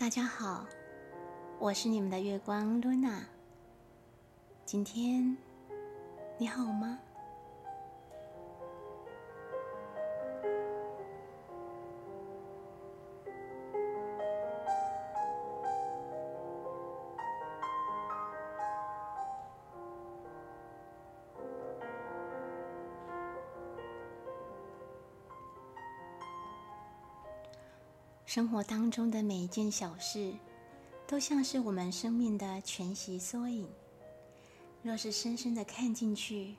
大家好，我是你们的月光露娜。今天你好吗？生活当中的每一件小事，都像是我们生命的全息缩影。若是深深的看进去，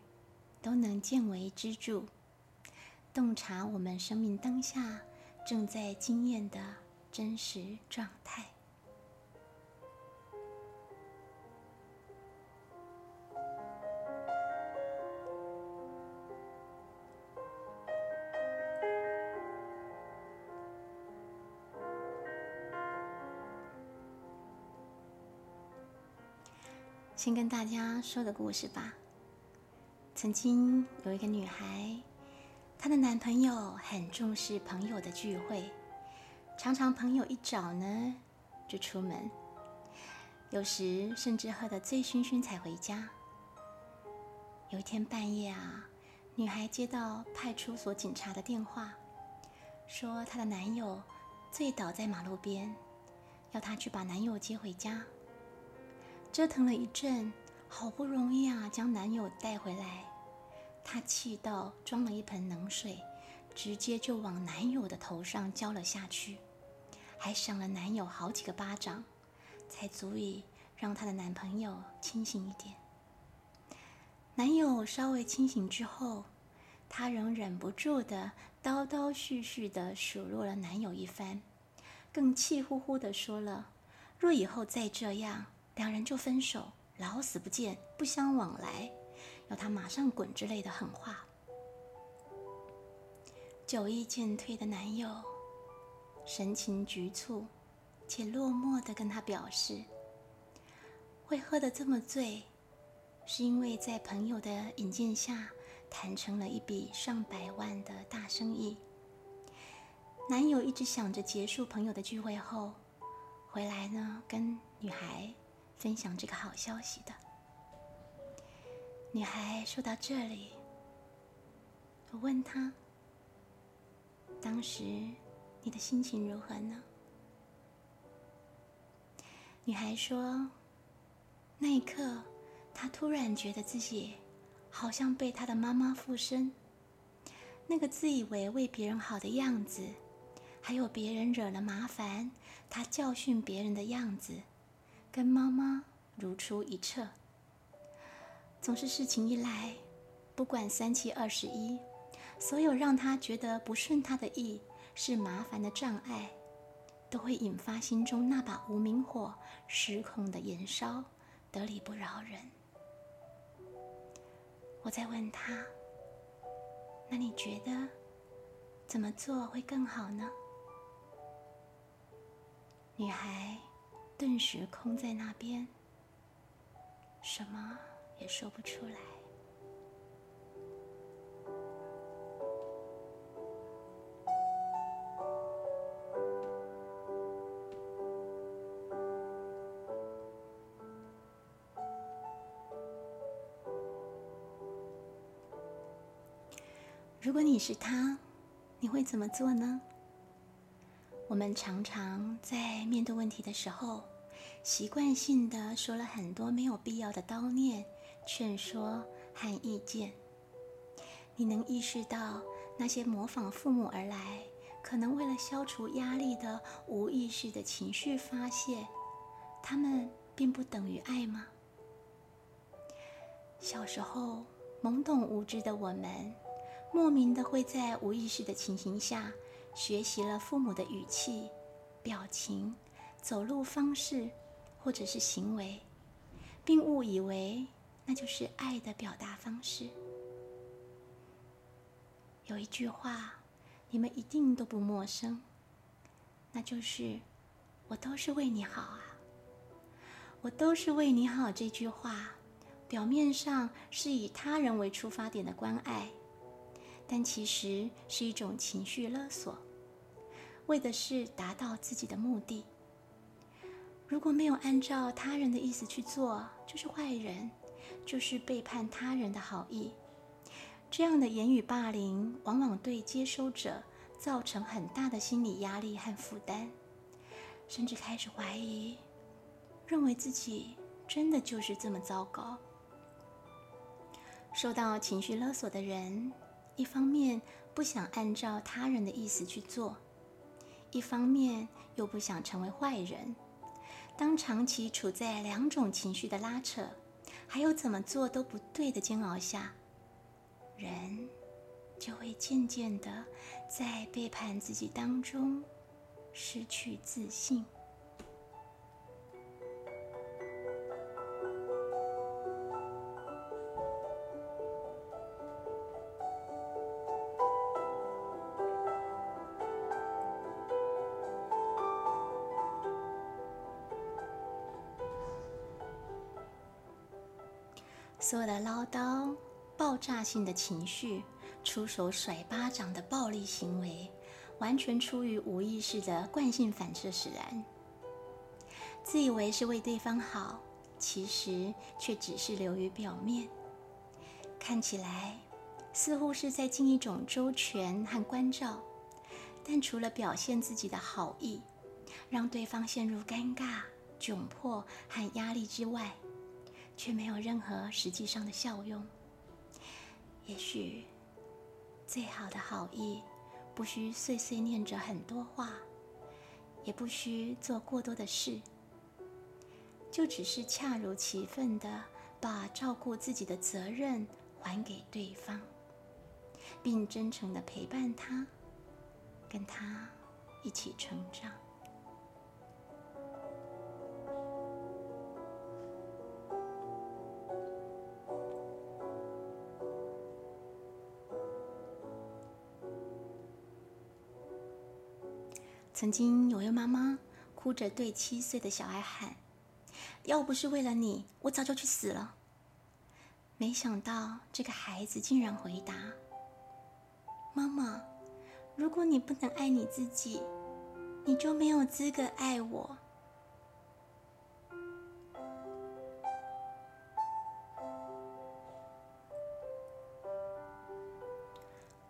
都能见为支柱，洞察我们生命当下正在经验的真实状态。先跟大家说个故事吧。曾经有一个女孩，她的男朋友很重视朋友的聚会，常常朋友一找呢就出门，有时甚至喝得醉醺醺才回家。有一天半夜啊，女孩接到派出所警察的电话，说她的男友醉倒在马路边，要她去把男友接回家。折腾了一阵，好不容易啊，将男友带回来。她气到装了一盆冷水，直接就往男友的头上浇了下去，还赏了男友好几个巴掌，才足以让她的男朋友清醒一点。男友稍微清醒之后，她仍忍不住的叨叨絮絮的数落了男友一番，更气呼呼的说了：“若以后再这样。”两人就分手，老死不见，不相往来，要他马上滚之类的狠话。酒意渐退的男友神情局促且落寞的跟他表示，会喝得这么醉，是因为在朋友的引荐下谈成了一笔上百万的大生意。男友一直想着结束朋友的聚会后回来呢，跟女孩。分享这个好消息的女孩说到这里，我问她：“当时你的心情如何呢？”女孩说：“那一刻，她突然觉得自己好像被她的妈妈附身，那个自以为为别人好的样子，还有别人惹了麻烦，她教训别人的样子。”跟妈妈如出一辙，总是事情一来，不管三七二十一，所有让他觉得不顺他的意是麻烦的障碍，都会引发心中那把无名火失控的燃烧，得理不饶人。我在问他：“那你觉得怎么做会更好呢？”女孩。顿时空在那边，什么也说不出来。如果你是他，你会怎么做呢？我们常常在面对问题的时候，习惯性的说了很多没有必要的叨念、劝说和意见。你能意识到那些模仿父母而来，可能为了消除压力的无意识的情绪发泄，他们并不等于爱吗？小时候懵懂无知的我们，莫名的会在无意识的情形下。学习了父母的语气、表情、走路方式，或者是行为，并误以为那就是爱的表达方式。有一句话，你们一定都不陌生，那就是“我都是为你好啊，我都是为你好”。这句话表面上是以他人为出发点的关爱。但其实是一种情绪勒索，为的是达到自己的目的。如果没有按照他人的意思去做，就是坏人，就是背叛他人的好意。这样的言语霸凌，往往对接收者造成很大的心理压力和负担，甚至开始怀疑，认为自己真的就是这么糟糕。受到情绪勒索的人，一方面不想按照他人的意思去做，一方面又不想成为坏人。当长期处在两种情绪的拉扯，还有怎么做都不对的煎熬下，人就会渐渐的在背叛自己当中失去自信。性的情绪、出手甩巴掌的暴力行为，完全出于无意识的惯性反射使然。自以为是为对方好，其实却只是流于表面。看起来似乎是在尽一种周全和关照，但除了表现自己的好意，让对方陷入尴尬、窘迫和压力之外，却没有任何实际上的效用。也许，最好的好意，不需碎碎念着很多话，也不需做过多的事，就只是恰如其分的把照顾自己的责任还给对方，并真诚的陪伴他，跟他一起成长。曾经有位妈妈哭着对七岁的小孩喊：“要不是为了你，我早就去死了。”没想到这个孩子竟然回答：“妈妈，如果你不能爱你自己，你就没有资格爱我。”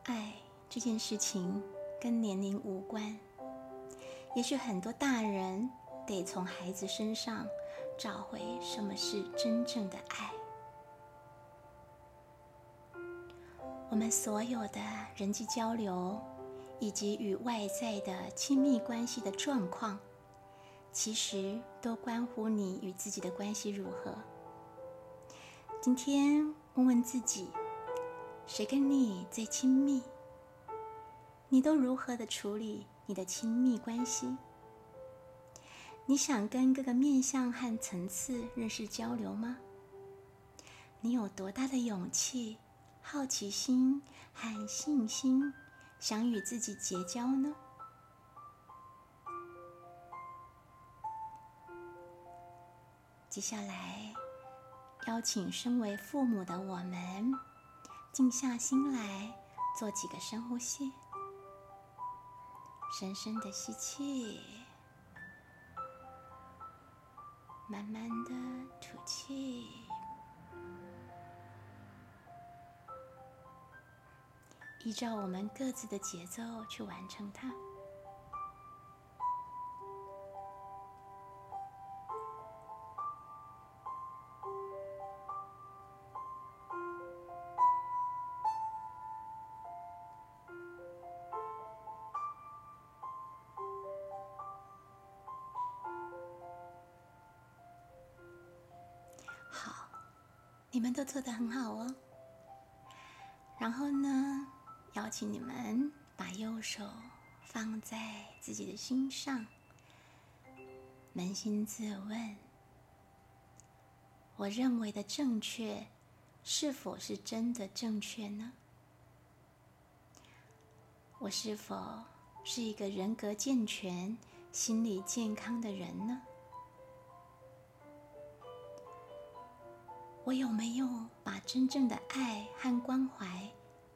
爱这件事情跟年龄无关。也许很多大人得从孩子身上找回什么是真正的爱。我们所有的人际交流，以及与外在的亲密关系的状况，其实都关乎你与自己的关系如何。今天问问自己，谁跟你最亲密？你都如何的处理？你的亲密关系，你想跟各个面向和层次认识交流吗？你有多大的勇气、好奇心和信心，想与自己结交呢？接下来，邀请身为父母的我们，静下心来，做几个深呼吸。深深的吸气，慢慢的吐气，依照我们各自的节奏去完成它。做得很好哦。然后呢，邀请你们把右手放在自己的心上，扪心自问：我认为的正确，是否是真的正确呢？我是否是一个人格健全、心理健康的人呢？我有没有把真正的爱和关怀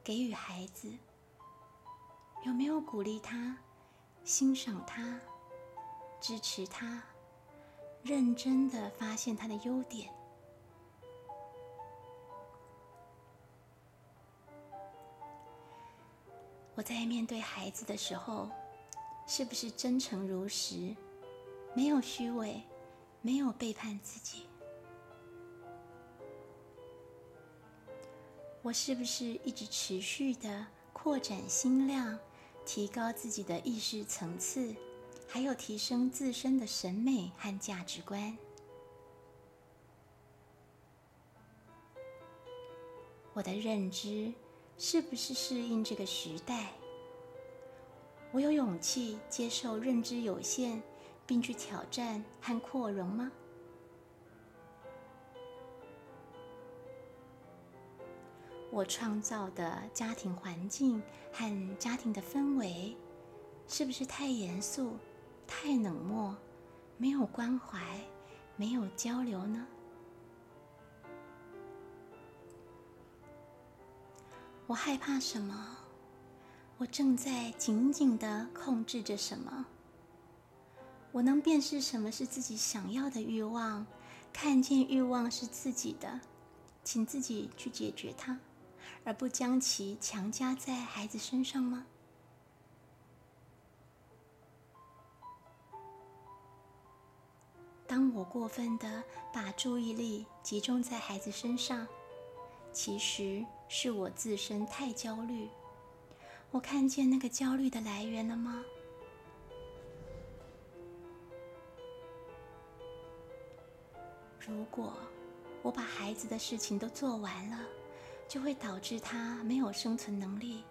给予孩子？有没有鼓励他、欣赏他、支持他，认真的发现他的优点。我在面对孩子的时候，是不是真诚如实，没有虚伪，没有背叛自己？我是不是一直持续的扩展心量，提高自己的意识层次，还有提升自身的审美和价值观？我的认知。是不是适应这个时代？我有勇气接受认知有限，并去挑战和扩容吗？我创造的家庭环境和家庭的氛围，是不是太严肃、太冷漠、没有关怀、没有交流呢？我害怕什么？我正在紧紧的控制着什么？我能辨识什么是自己想要的欲望，看见欲望是自己的，请自己去解决它，而不将其强加在孩子身上吗？当我过分的把注意力集中在孩子身上，其实。是我自身太焦虑，我看见那个焦虑的来源了吗？如果我把孩子的事情都做完了，就会导致他没有生存能力，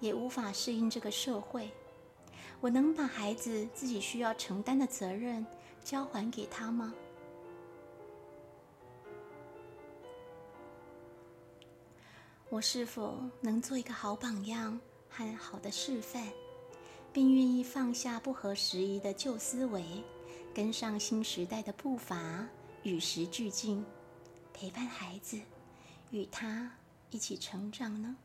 也无法适应这个社会。我能把孩子自己需要承担的责任交还给他吗？我是否能做一个好榜样和好的示范，并愿意放下不合时宜的旧思维，跟上新时代的步伐，与时俱进，陪伴孩子，与他一起成长呢？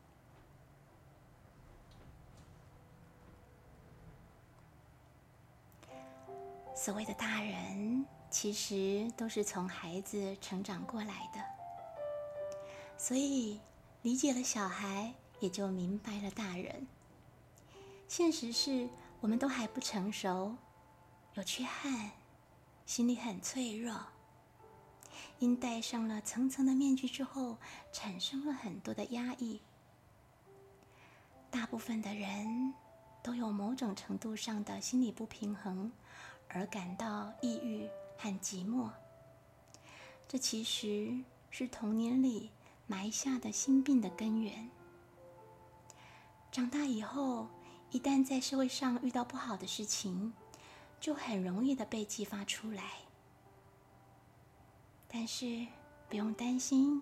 所谓的大人，其实都是从孩子成长过来的，所以。理解了小孩，也就明白了大人。现实是我们都还不成熟，有缺憾，心里很脆弱。因戴上了层层的面具之后，产生了很多的压抑。大部分的人都有某种程度上的心理不平衡，而感到抑郁和寂寞。这其实是童年里。埋下的心病的根源。长大以后，一旦在社会上遇到不好的事情，就很容易的被激发出来。但是不用担心，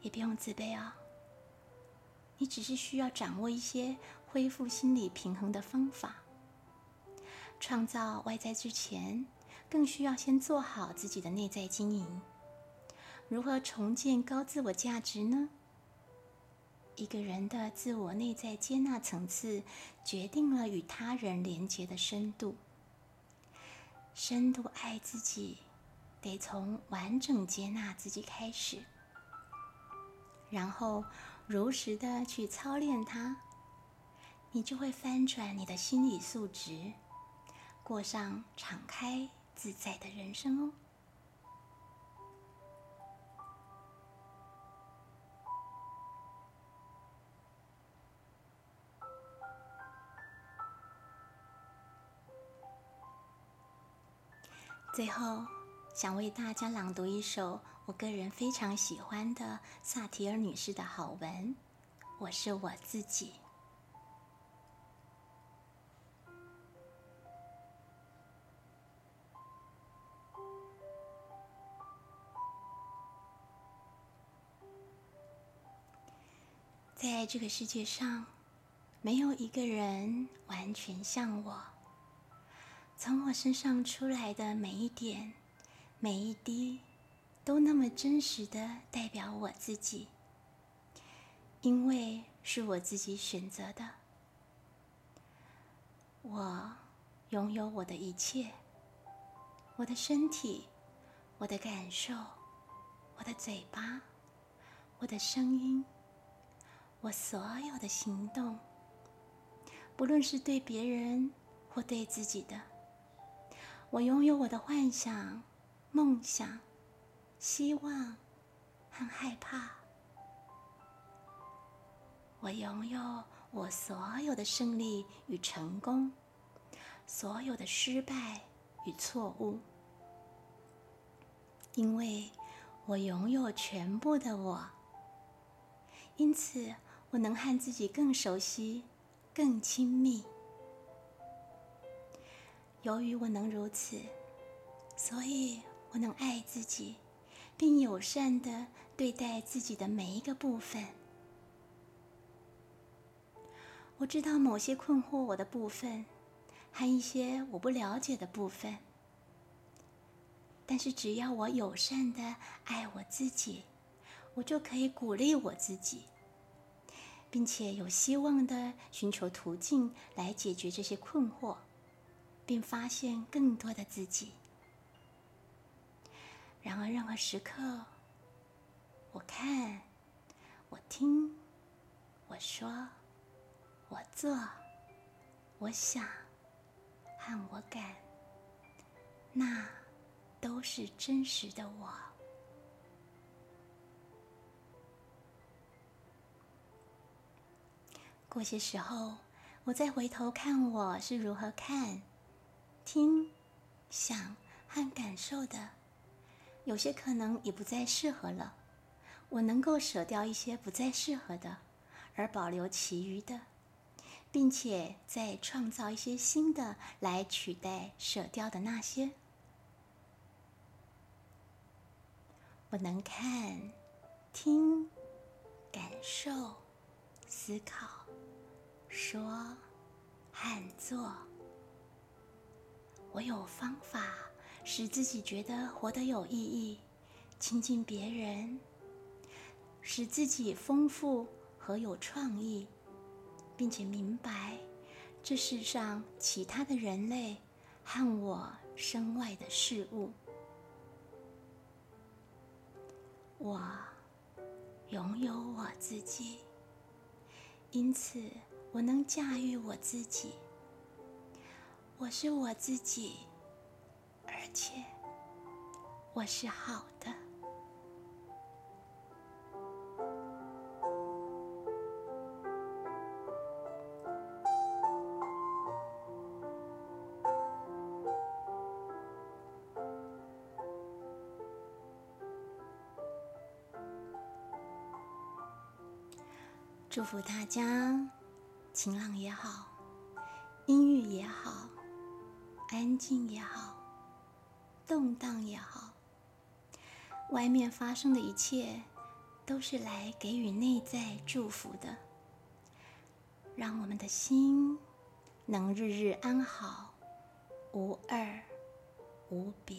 也不用自卑哦。你只是需要掌握一些恢复心理平衡的方法。创造外在之前，更需要先做好自己的内在经营。如何重建高自我价值呢？一个人的自我内在接纳层次，决定了与他人连接的深度。深度爱自己，得从完整接纳自己开始，然后如实的去操练它，你就会翻转你的心理素质，过上敞开自在的人生哦。最后，想为大家朗读一首我个人非常喜欢的萨提尔女士的好文。我是我自己。在这个世界上，没有一个人完全像我。从我身上出来的每一点、每一滴，都那么真实的代表我自己，因为是我自己选择的。我拥有我的一切，我的身体我的感受，我的嘴巴，我的声音，我所有的行动，不论是对别人或对自己的，我拥有我的幻想、梦想、希望和害怕，我拥有我所有的胜利与成功，所有的失败与错误。因为我拥有全部的我，因此我能和自己更熟悉、更亲密。由于我能如此，所以我能爱自己，并友善的对待自己的每一个部分。我知道某些困惑我的部分，和一些我不了解的部分。但是，只要我友善的爱我自己，我就可以鼓励我自己，并且有希望的寻求途径来解决这些困惑，并发现更多的自己。然而，任何时刻，我看，我听，我说，我做，我想，和我感，那。都是真实的我。过些时候，我再回头看我是如何看、听、想和感受的，有些可能已不再适合了。我能够舍掉一些不再适合的，而保留其余的，并且再创造一些新的来取代舍掉的那些。我能看、听、感受、思考、说和做。我有方法使自己觉得活得有意义，亲近别人，使自己丰富和有创意，并且明白这世上其他的人类和我身外的事物。我拥有我自己，因此我能驾驭我自己。我是我自己，而且我是好的。祝福大家，晴朗也好，阴郁也好，安静也好，动荡也好，外面发生的一切都是来给予内在祝福的。让我们的心能日日安好，无二无别。